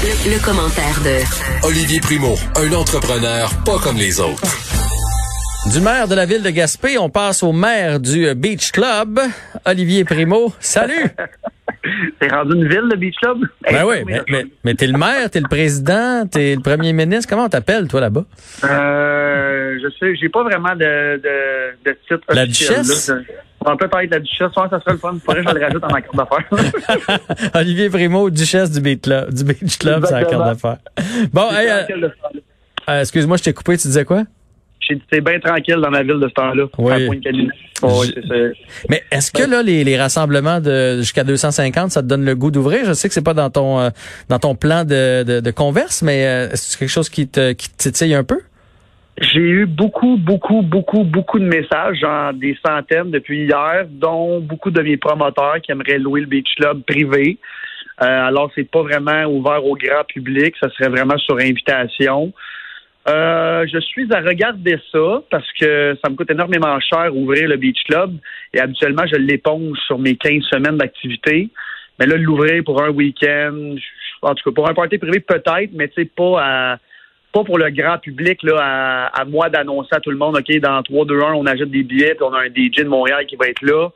Le, commentaire de Olivier Primo, un entrepreneur pas comme les autres. Du maire de la ville de Gaspé, on passe au maire du Beach Club, Olivier Primo. Salut! C'est rendu une ville, le Beach Club? Ben oui, mais, mais, mais t'es le maire, t'es le président, t'es le premier ministre. Comment on t'appelle, toi, là-bas? Euh, je sais, j'ai pas vraiment de, de, de titre La officiel, duchesse? là. On peut parler de la duchesse, ouais, ça serait le fun. Faudrait que je le rajoute dans ma carte d'affaires. Olivier Primo, duchesse du Beach Club, du Beach Club, c'est la carte d'affaires. Bon, hey, euh, euh, excuse-moi, je t'ai coupé, tu disais quoi? J'ai dit, c'est bien tranquille dans ma ville de ce temps-là. Oui. Oh, oui, ça. Mais est-ce que là, les, les rassemblements de jusqu'à 250, ça te donne le goût d'ouvrir? Je sais que c'est pas dans ton euh, dans ton plan de, de, de converse, mais euh, est-ce que c'est quelque chose qui te qui te titille un peu? J'ai eu beaucoup, beaucoup, beaucoup, beaucoup de messages, genre des centaines depuis hier, dont beaucoup de mes promoteurs qui aimeraient louer le Beach Club privé. Euh, alors, c'est pas vraiment ouvert au grand public, ça serait vraiment sur invitation. Euh, je suis à regarder ça parce que ça me coûte énormément cher ouvrir le Beach Club et habituellement, je l'éponge sur mes 15 semaines d'activité. Mais là, l'ouvrir pour un week-end, en tout cas, pour un party privé, peut-être, mais tu sais, pas à pas pour le grand public, là, à, à moi d'annoncer à tout le monde, OK, dans 3, 2, 1, on achète des billets, puis on a un DJ de Montréal qui va être là.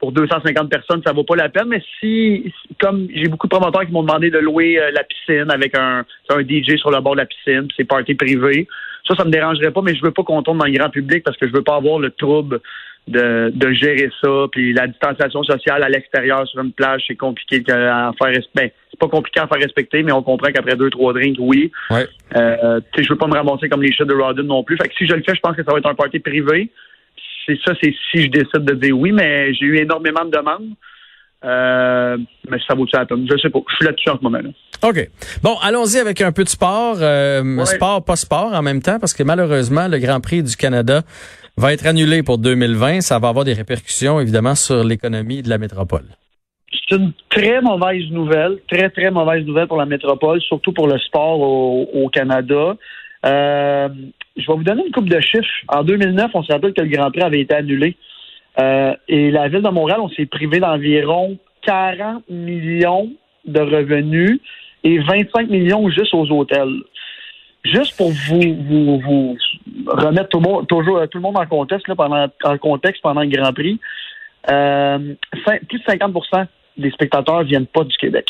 Pour 250 personnes, ça vaut pas la peine. Mais si, comme j'ai beaucoup de promoteurs qui m'ont demandé de louer euh, la piscine avec un, un DJ sur le bord de la piscine, c'est party privé, ça, ça me dérangerait pas, mais je veux pas qu'on tombe dans le grand public parce que je veux pas avoir le trouble de, de gérer ça. Puis la distanciation sociale à l'extérieur sur une plage, c'est compliqué à faire respecter. Ben, c'est pas compliqué à faire respecter, mais on comprend qu'après deux, trois drinks, oui. Ouais. Euh, je veux pas me ramasser comme les chats de Rodden non plus. Fait que si je le fais, je pense que ça va être un party privé. C'est ça, c'est si je décide de dire oui, mais j'ai eu énormément de demandes. Euh, mais ça vaut-tu la peine? Je sais pas. Je suis là-dessus en ce moment-là. OK. Bon, allons-y avec un peu de sport. Euh, Ouais. Sport, pas sport en même temps, parce que malheureusement, le Grand Prix du Canada va être annulé pour 2020. Ça va avoir des répercussions, évidemment, sur l'économie de la métropole. C'est une très mauvaise nouvelle, très, très mauvaise nouvelle pour la métropole, surtout pour le sport au, Canada. Euh, je vais vous donner une coupe de chiffres. En 2009, on se rappelle que le Grand Prix avait été annulé. Euh, et la Ville de Montréal, on s'est privé d'environ 40 millions de revenus et 25 millions juste aux hôtels. Juste pour vous remettre tout le monde, toujours, tout le monde en contexte, là, pendant, en contexte pendant le Grand Prix, euh, plus de 50% des spectateurs viennent pas du Québec.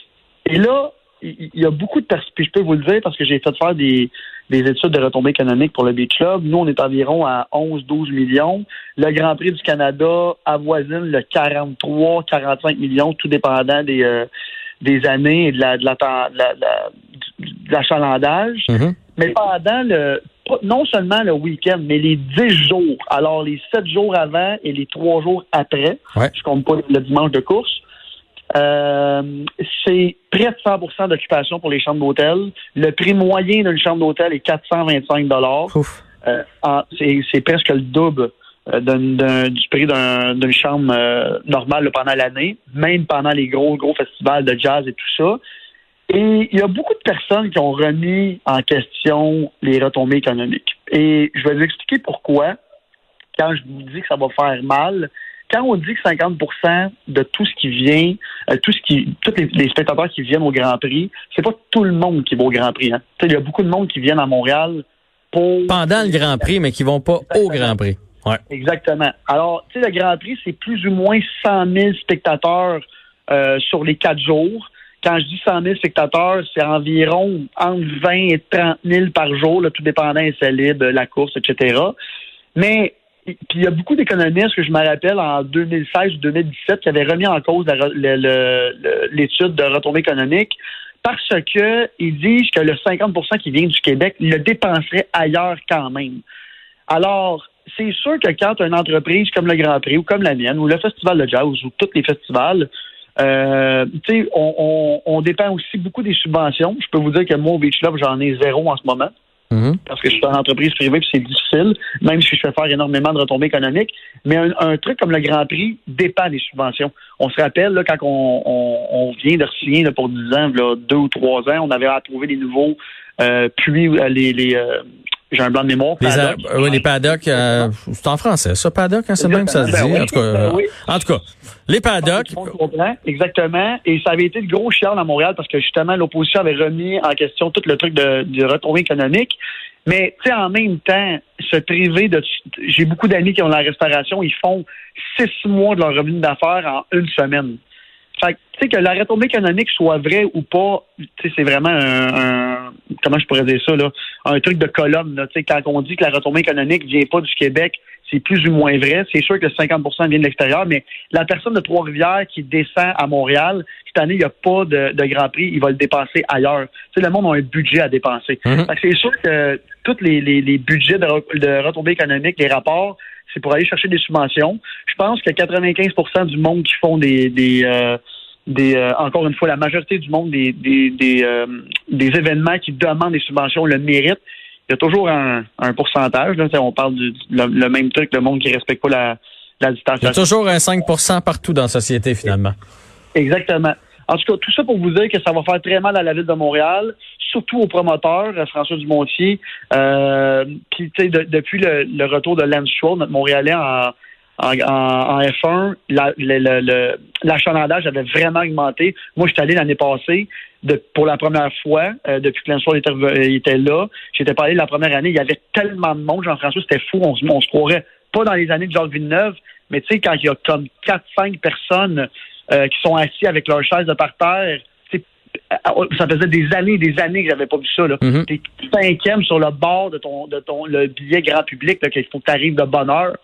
Et là, il y a beaucoup de personnes, puis je peux vous le dire parce que j'ai fait faire des, des études de retombées économiques pour le Beach Club. Nous, on est environ à 11-12 millions. Le Grand Prix du Canada avoisine le 43-45 millions, tout dépendant des, euh, des années et de la, de la, de la- de la- de l'achalandage. Mhm. Mais pendant le, non seulement le week-end, mais les 10 jours, alors les 7 jours avant et les 3 jours après, Ouais. je compte pas le dimanche de course, euh, c'est près de 100% d'occupation pour les chambres d'hôtel. Le prix moyen d'une chambre d'hôtel est 425 Ouf. euh, c'est presque le double euh, du prix d'un- d'une chambre euh, normale pendant l'année, même pendant les gros, gros festivals de jazz et tout ça. Et il y a beaucoup de personnes qui ont remis en question les retombées économiques. Et je vais vous expliquer pourquoi, quand je vous dis que ça va faire mal, quand on dit que 50% de tout ce qui vient, euh, tout ce qui, tous les, les spectateurs qui viennent au Grand Prix, c'est pas tout le monde qui va au Grand Prix. Hein. Il y a beaucoup de monde qui viennent à Montréal pour Pendant le Grand Prix, mais qui vont pas au Grand Prix. Ouais. Exactement. Alors, tu sais, le Grand Prix, c'est plus ou moins 100 000 spectateurs euh, sur les quatre jours. Quand je dis 100 000 spectateurs, c'est environ entre 20 et 30 000 par jour, là, tout dépendant des la course, etc. Mais puis il y a beaucoup d'économistes que je me rappelle en 2016 ou 2017 qui avaient remis en cause l'étude de retombée économique parce que ils disent que le 50% qui vient du Québec le dépenserait ailleurs quand même. Alors, c'est sûr que quand une entreprise comme le Grand Prix ou comme la mienne ou le Festival de jazz ou tous les festivals Euh, tu sais, on, on, on dépend aussi beaucoup des subventions. Je peux vous dire que moi, au Beach Club, j'en ai zéro en ce moment Mhm. parce que je suis en entreprise privée puis c'est difficile, même si je fais faire énormément de retombées économiques. Mais un, un truc comme le Grand Prix dépend des subventions. On se rappelle, là, quand on, on, on vient de signer là, pour 10 ans, là, deux ou trois ans, on avait à trouver des nouveaux euh, puits, euh, les, les euh, j'ai un blanc de mémoire. Les, paddock. oui, les paddocks, euh, c'est en français, ça, paddock, hein, c'est même que ça se Ben dit. oui, en, tout cas, ben oui. en tout cas, les paddocks, comprend, exactement. Et ça avait été le gros chiant à Montréal parce que justement, l'opposition avait remis en question tout le truc de, de retombée économique. Mais, tu sais, en même temps, se priver de... J'ai beaucoup d'amis qui ont la restauration, ils font six mois de leur revenu d'affaires en une semaine. Fait que, tu sais, que la retombée économique soit vraie ou pas, tu sais, c'est vraiment un, un- Comment je pourrais dire ça, là? Un truc de colonne, là. Tu sais, quand on dit que la retombée économique vient pas du Québec, c'est plus ou moins vrai. C'est sûr que 50% vient de l'extérieur, mais la personne de Trois-Rivières qui descend à Montréal, cette année, il n'y a pas de, de Grand Prix, il va le dépenser ailleurs. Tu sais, le monde a un budget à dépenser. Mhm. Que c'est sûr que tous les, les, les budgets de, de retombées économiques, les rapports, c'est pour aller chercher des subventions. Je pense que 95% du monde qui font des, des, euh, des euh, encore une fois, la majorité du monde des, des, des, euh, des événements qui demandent des subventions le méritent. Il y a toujours un, un pourcentage. Là, on parle du le, le même truc, le monde qui respecte pas la, la il y a distanciation. toujours un 5% partout dans la société, finalement. Exactement. En tout cas, tout ça pour vous dire que ça va faire très mal à la ville de Montréal, surtout aux promoteurs, à François Dumontier. Euh, puis, tu sais, de- depuis le, le retour de Lance Stroll, notre Montréalais en, en, en- en F1, la- le- le- le- l'achalandage avait vraiment augmenté. Moi, je suis allé l'année passée de, pour la première fois euh, depuis que Stroll était, reve- était là. J'étais pas allé la première année. Il y avait tellement de monde, Jean-François, c'était fou. On, se- on se croirait pas dans les années de Jacques Villeneuve, mais tu sais, quand il y a comme 4-5 personnes euh, qui sont assis avec leurs chaises de parterre. tu sais, euh, Ça faisait des années et des années que j'avais pas vu ça. Là. Mhm. T'es cinquième sur le bord de ton de ton le billet grand public là, qu'il faut que tu arrives de bonne heure.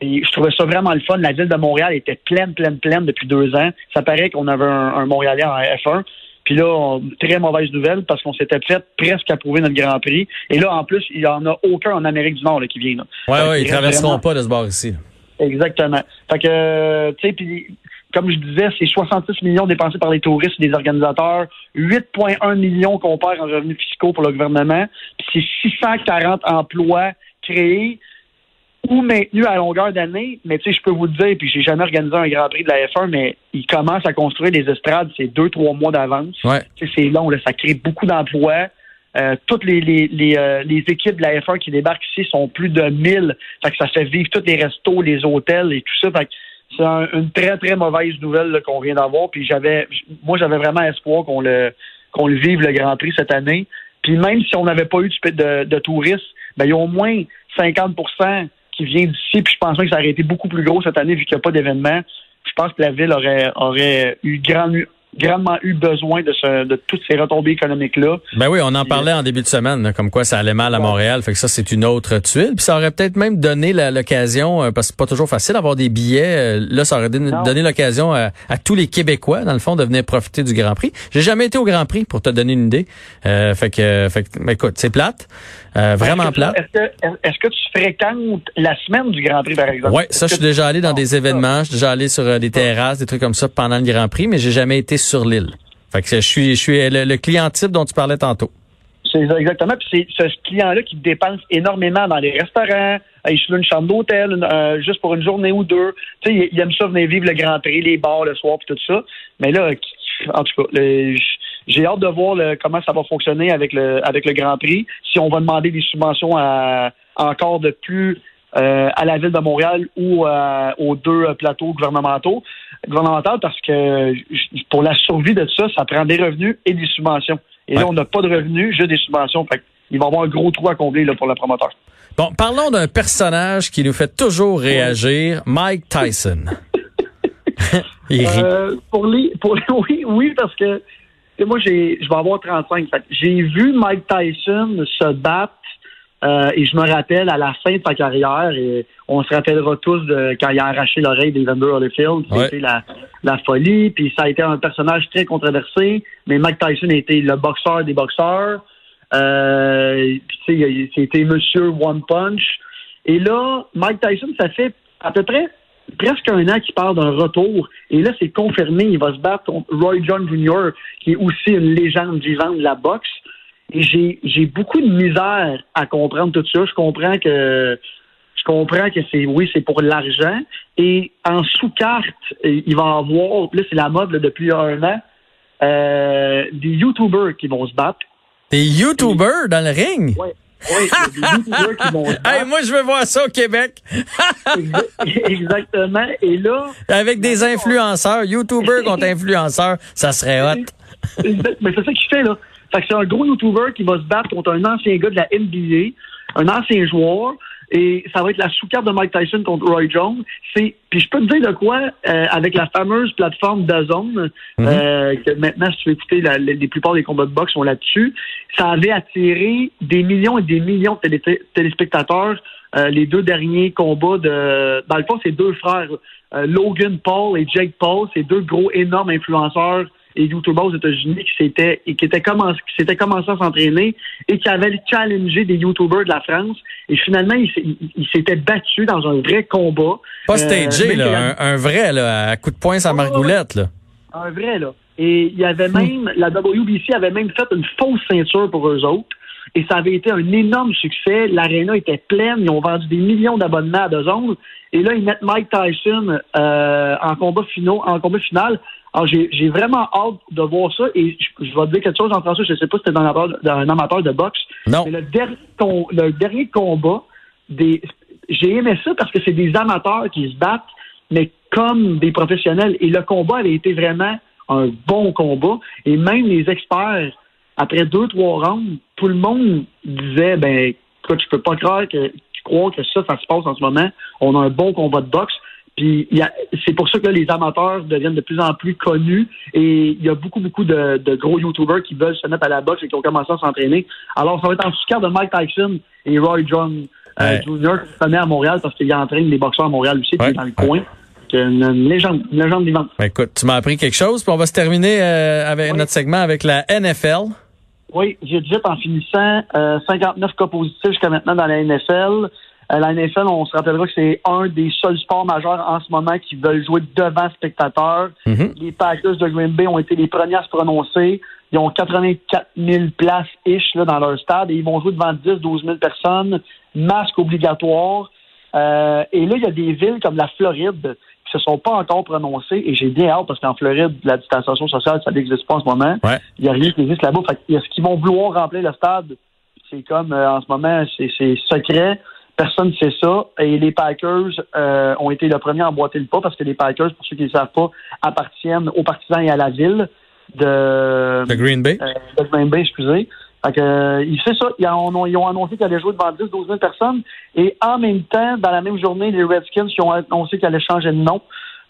Et je trouvais ça vraiment le fun. La ville de Montréal était pleine, pleine, pleine depuis deux ans. Ça paraît qu'on avait un, un Montréalais en F1. Puis là, on- très mauvaise nouvelle parce qu'on s'était fait presque approuver notre Grand Prix. Et là, en plus, il n'y en a aucun en Amérique du Nord là, qui vient. Là. Ouais, ouais, ils traverseront vraiment- pas de ce bord ici. Exactement. Fait que, tu sais, puis comme je disais, c'est 66 millions dépensés par les touristes et les organisateurs, 8,1 millions qu'on perd en revenus fiscaux pour le gouvernement, puis c'est 640 emplois créés ou maintenus à longueur d'année. Mais tu sais, je peux vous le dire, puis j'ai jamais organisé un Grand Prix de la F1, mais ils commencent à construire des estrades, c'est deux, trois mois d'avance. Ouais. Tu sais, c'est long, là, ça crée beaucoup d'emplois. Euh, toutes les, les, les, euh, les équipes de la F1 qui débarquent ici sont plus de 1000. Fait que ça fait vivre tous les restos, les hôtels et tout ça. Fait que c'est un- une très, très mauvaise nouvelle qu'on vient d'avoir. Puis j'avais moi j'avais vraiment espoir qu'on le qu'on le vive le Grand Prix cette année. Puis même si on n'avait pas eu de, de, de touristes, ben, il y a au moins 50 qui vient d'ici. Puis je pense que ça aurait été beaucoup plus gros cette année vu qu'il n'y a pas d'événement. Je pense que la ville aurait, aurait eu grand, grandement eu besoin de, ce, de toutes ces retombées économiques-là. Ben oui, on en parlait en début de semaine, comme quoi ça allait mal à Montréal. Fait que ça, c'est une autre tuile. Puis ça aurait peut-être même donné l'occasion, euh, parce que c'est pas toujours facile d'avoir des billets. euh, Là, ça aurait donné, l'occasion à, à tous les Québécois, dans le fond, de venir profiter du Grand Prix. J'ai jamais été au Grand Prix, pour te donner une idée. Euh, fait que, fait que, mais écoute, c'est plate. Euh, vraiment tu- plate. Est-ce que, que tu fréquentes la semaine du Grand Prix, par exemple? Ouais, ça, je suis déjà allé dans des événements. Je suis déjà allé sur euh, des terrasses, des trucs comme ça pendant le Grand Prix, mais j'ai jamais été sur l'île. Fait je suis, le, client type dont tu parlais tantôt. C'est exactement. C'est ce client-là qui dépense énormément dans les restaurants. Il se une chambre d'hôtel euh, juste pour une journée ou deux. Tu sais, il, aime ça venir vivre le Grand Prix, les bars le soir, puis tout ça. Mais là, en tout cas, j'ai hâte de voir comment ça va fonctionner avec le Grand Prix. Si on va demander des subventions encore de plus euh, à la ville de Montréal ou euh, aux deux plateaux gouvernementaux, gouvernementaux, parce que pour la survie de ça, ça prend des revenus et des subventions. Et là, on n'a pas de revenus, juste des subventions. Fait il va y avoir un gros trou à combler là, pour le promoteur. Bon, parlons d'un personnage qui nous fait toujours réagir, Mike Tyson. Il rit. Euh, pour les, pour les- oui, oui, parce que moi, j'ai, je vais avoir 35. Fait que j'ai vu Mike Tyson se battre euh, et je me rappelle à la fin de sa carrière, et on se rappellera tous de quand il a arraché l'oreille d'Evander Holyfield, Ouais. c'était la, la folie, puis ça a été un personnage très controversé, mais Mike Tyson a été le boxeur des boxeurs. Euh, puis tu sais, il- c'était Monsieur One Punch. Et là, Mike Tyson, ça fait à peu près presque un an qu'il parle d'un retour. Et là, c'est confirmé. Il va se battre contre Roy John Jr., qui est aussi une légende vivante de la boxe. J'ai, beaucoup de misère à comprendre tout ça. Je comprends que je comprends que c'est oui, c'est pour l'argent. Et en sous-carte, il va y avoir, là, c'est la mode là, depuis un an, euh, des YouTubers qui vont se battre. Des YouTubers dans le ring? Ouais. Oui, des YouTubers qui vont se battre. Hey, moi, je veux voir ça au Québec. Exactement. Et là. Avec des influenceurs, YouTubers contre influenceurs, ça serait hot. Mais c'est ça qu'il fait, là. Fait que c'est un gros YouTuber qui va se battre contre un ancien gars de la NBA, un ancien joueur, et ça va être la sous-carte de Mike Tyson contre Roy Jones. C'est, puis je peux te dire de quoi, euh, avec la fameuse plateforme DAZN, euh, que maintenant, si tu veux écouter, la, les, les plupart des combats de boxe sont là-dessus, ça avait attiré des millions et des millions de télé- téléspectateurs euh, les deux derniers combats de... Dans le fond, c'est deux frères, euh, Logan Paul et Jake Paul, c'est deux gros, énormes influenceurs et YouTubers aux États-Unis qui s'étaient et qui étaient commencé, qui s'étaient commencé à s'entraîner et qui avaient challengé des YouTubers de la France. Et finalement, ils s'étaient battus dans un vrai combat. Pas Euh, stagé, mais là, un, un vrai, là, à coup de poing sa margoulette, là. un vrai, là. Et il y avait même, la WBC avait même fait une fausse ceinture pour eux autres. Et ça avait été un énorme succès. L'aréna était pleine. Ils ont vendu des millions d'abonnements à deux ondes. Et là, ils mettent Mike Tyson euh, en combat finaux, en combat final. Alors, j'ai vraiment hâte de voir ça. Et je, je vais te dire quelque chose, Jean-François. Je ne sais pas si c'était dans un amateur- dans un amateur de boxe. Non. Mais le dernier, com- le dernier combat, des, j'ai aimé ça parce que c'est des amateurs qui se battent, mais comme des professionnels. Et le combat avait été vraiment un bon combat. Et même les experts, après deux, trois rounds, tout le monde disait, ben, écoute, je peux pas croire que que ça, ça se passe en ce moment. On a un bon combat de boxe. Puis c'est pour ça que là, les amateurs deviennent de plus en plus connus et il y a beaucoup, beaucoup de, de gros YouTubers qui veulent se mettre à la boxe et qui ont commencé à s'entraîner. Alors, ça va être en sous-carte de Mike Tyson et Roy John euh, Ouais. Jr. qui se connaît à Montréal parce qu'il entraîne les boxeurs à Montréal aussi, qui Ouais. est dans le coin. C'est Une, une légende, une légende vivante. Ben, écoute, tu m'as appris quelque chose, puis on va se terminer euh, avec Oui. notre segment avec la NFL. Oui, j'ai dit en finissant, euh, 59 cas positifs jusqu'à maintenant dans la NFL. Euh, la NFL, on se rappellera que c'est un des seuls sports majeurs en ce moment qui veulent jouer devant spectateurs. Mhm. Les Packers de Green Bay ont été les premiers à se prononcer. Ils ont 84 000 places ish là, dans leur stade et ils vont jouer devant 10-12 000 personnes, masque obligatoire. Euh, et là, il y a des villes comme la Floride se sont pas encore prononcées et j'ai bien hâte parce qu'en Floride, la distanciation sociale, ça n'existe pas en ce moment. Ouais. Il n'y a rien qui existe là-bas. Fait qu'il y a ce qu'ils vont vouloir remplir le stade? C'est comme euh, en ce moment, c'est secret. Personne ne sait ça. Et les Packers euh, ont été le premier à emboîter le pas parce que les Packers, pour ceux qui ne le savent pas, appartiennent aux partisans et à la ville de, De Green Bay? euh, de Green Bay, excusez. Fait que, euh, ils, c'est ça, ils ont, ils ont annoncé qu'ils allaient jouer devant 10 12 000 personnes. Et en même temps, dans la même journée, les Redskins qui ont annoncé qu'ils allaient changer de nom.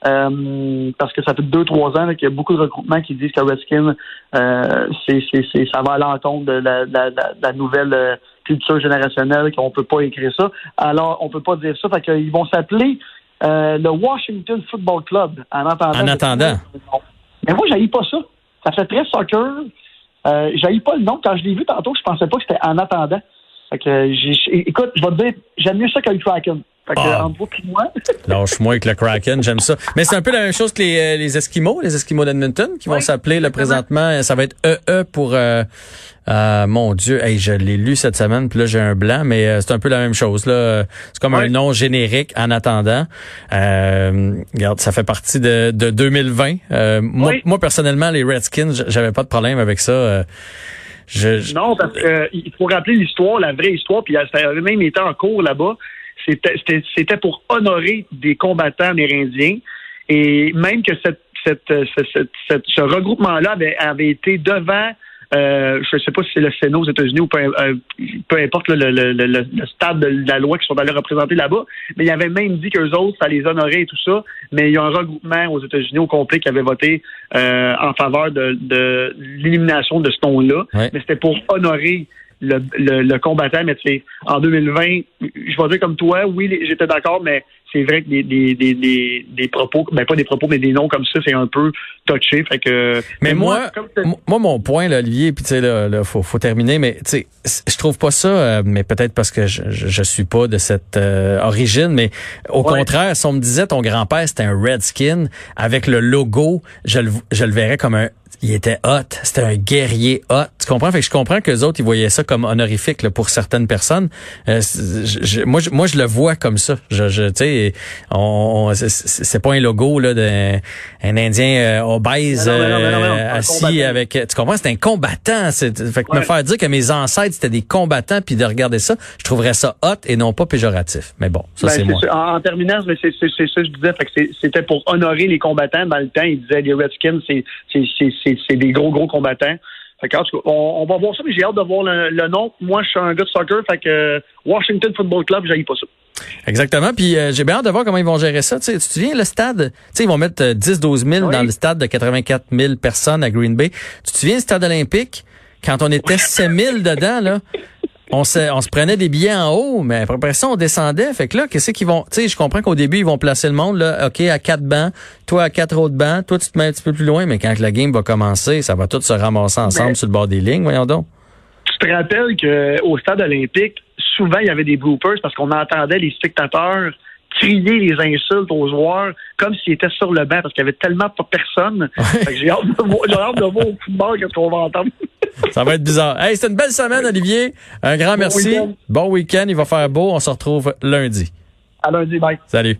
Euh, parce que ça fait deux, trois ans qu'il y a beaucoup de regroupements qui disent que Redskins, euh, c'est, c'est, c'est, ça va à l'encontre de la, la, la, la nouvelle euh, culture générationnelle, qu'on peut pas écrire ça. Alors, on peut pas dire ça. Fait qu'ils vont s'appeler euh, le Washington Football Club en attendant. En attendant. Mais moi, j'haïs pas ça. Ça fait très soccer. Euh, j'haïs pas le nom. Quand je l'ai vu tantôt, je pensais pas que c'était en attendant. Fait que, j'ai- écoute, je vais te dire, j'aime mieux ça que le. Fait que, Ah. entre vous et moi, Lâche-moi avec le Kraken, j'aime ça. Mais c'est un peu la même chose que les, euh, les Esquimaux, les Esquimaux d'Edmonton, qui vont s'appeler là, présentement, ça va être EE pour... Euh, euh, mon Dieu, hey, je l'ai lu cette semaine, puis là j'ai un blanc, mais euh, c'est un peu la même chose. là. C'est comme un nom générique en attendant. Euh, regarde, ça fait partie de, de 2020. Euh, moi, Oui. moi, personnellement, les Redskins, j'avais pas de problème avec ça. Euh, je, je- Non, parce qu'il faut rappeler l'histoire, la vraie histoire, puis ça avait même été en cours là-bas. C'était- pour honorer des combattants amérindiens. Et même que cette, cette, ce, cette- cette- ce regroupement-là avait, avait été devant, euh, je ne sais pas si c'est le Sénat aux États-Unis ou peu, euh, peu importe là, le, le, le, le stade de la loi qui sont allés représenter là-bas, mais il avait même dit qu'eux autres, ça les honorait et tout ça, mais il y a un regroupement aux États-Unis au complet qui avait voté euh, en faveur de, de l'élimination de ce ton-là, Ouais. mais c'était pour honorer le, le, le combattant, mais tu sais, en 2020, je vais dire comme toi, oui, j'étais d'accord, mais c'est vrai que des, des, des, des, des propos, ben pas des propos, mais des noms comme ça, c'est un peu touché. Fait que, mais, moi, moi, mon point, là, Olivier, puis tu sais, là, là, faut, faut terminer, mais tu sais, je trouve pas ça, euh, mais peut-être parce que je, je, suis pas de cette euh, origine, mais au contraire, si on me disait ton grand-père c'était un Redskin avec le logo, je le, je le verrais comme un il était hot, c'était un guerrier hot. Tu comprends? Fait que je comprends que les autres, ils voyaient ça comme honorifique là, pour certaines personnes. Euh, je, moi, je, moi, je le vois comme ça. Je, je tu sais, on, c'est pas un logo là d'un un Indien euh, obèse assis avec. Tu comprends? C'est un combattant. Fait que me faire dire que mes ancêtres c'était des combattants puis de regarder ça, je trouverais ça hot et non pas péjoratif. Mais bon, ça ben, c'est moi. En, en, terminant, c'est ça que je disais. Fait que c'était pour honorer les combattants dans le temps. Ils disaient les Redskins, c'est c'est des gros, gros combattants. Fait que, on, va voir ça, mais j'ai hâte de voir le, nom. Moi, je suis un gars de soccer, fait que Washington Football Club, j'aille pas ça. Exactement. Puis euh, j'ai bien hâte de voir comment ils vont gérer ça. tu te souviens, le stade, ils vont mettre 10-12 euh, 000 dans le stade de 84 000 personnes à Green Bay. Tu te souviens, le stade olympique, quand on était 7 000 dedans, là, on se, on se prenait des billets en haut, mais après ça, on descendait. Fait que là, qu'est-ce qu'ils vont... Tu sais, je comprends qu'au début, ils vont placer le monde, là, OK, à quatre bancs, toi à quatre autres bancs, toi, tu te mets un petit peu plus loin, mais quand la game va commencer, ça va tout se ramasser ensemble sur le bord des lignes, voyons donc. Tu te rappelles qu'au stade olympique, souvent, il y avait des bloopers parce qu'on entendait les spectateurs crier les insultes aux joueurs comme s'ils étaient sur le banc parce qu'il y avait tellement pas personne. J'ai hâte, de voir, de voir au football qu'est-ce qu'on va entendre. Ça va être bizarre. Hey, c'est une belle semaine, Olivier. Un grand merci. Bon week-end. Il va faire beau. On se retrouve lundi. À lundi. Bye. Salut.